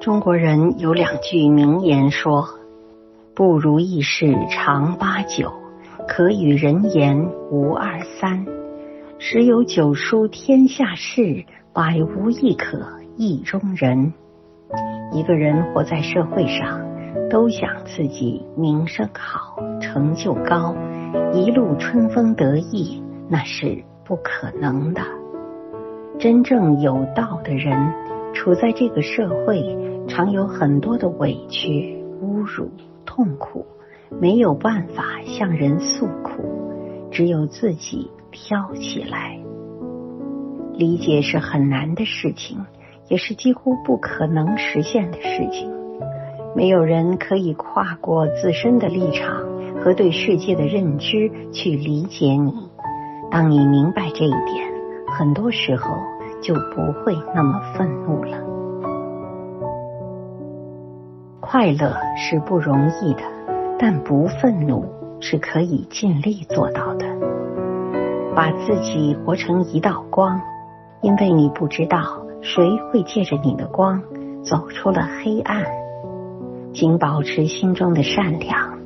中国人有两句名言说：“不如意事常八九，可与人言无二三。十有九书天下事，百无一可意中人。”一个人活在社会上，都想自己名声好、成就高、一路春风得意，那是不可能的。真正有道的人，处在这个社会。常有很多的委屈、侮辱、痛苦，没有办法向人诉苦，只有自己挑起来。理解是很难的事情，也是几乎不可能实现的事情。没有人可以跨过自身的立场和对世界的认知去理解你。当你明白这一点，很多时候就不会那么愤怒了。快乐是不容易的，但不愤怒是可以尽力做到的。把自己活成一道光，因为你不知道谁会借着你的光走出了黑暗。请保持心中的善良，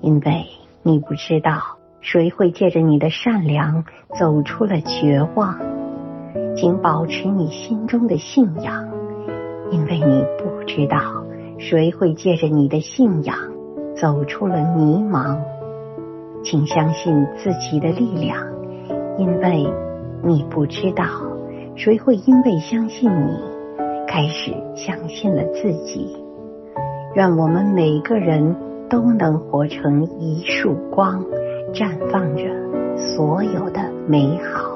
因为你不知道谁会借着你的善良走出了绝望。请保持你心中的信仰，因为你不知道。谁会借着你的信仰走出了迷茫？请相信自己的力量，因为你不知道谁会因为相信你，开始相信了自己。愿我们每个人都能活成一束光，绽放着所有的美好。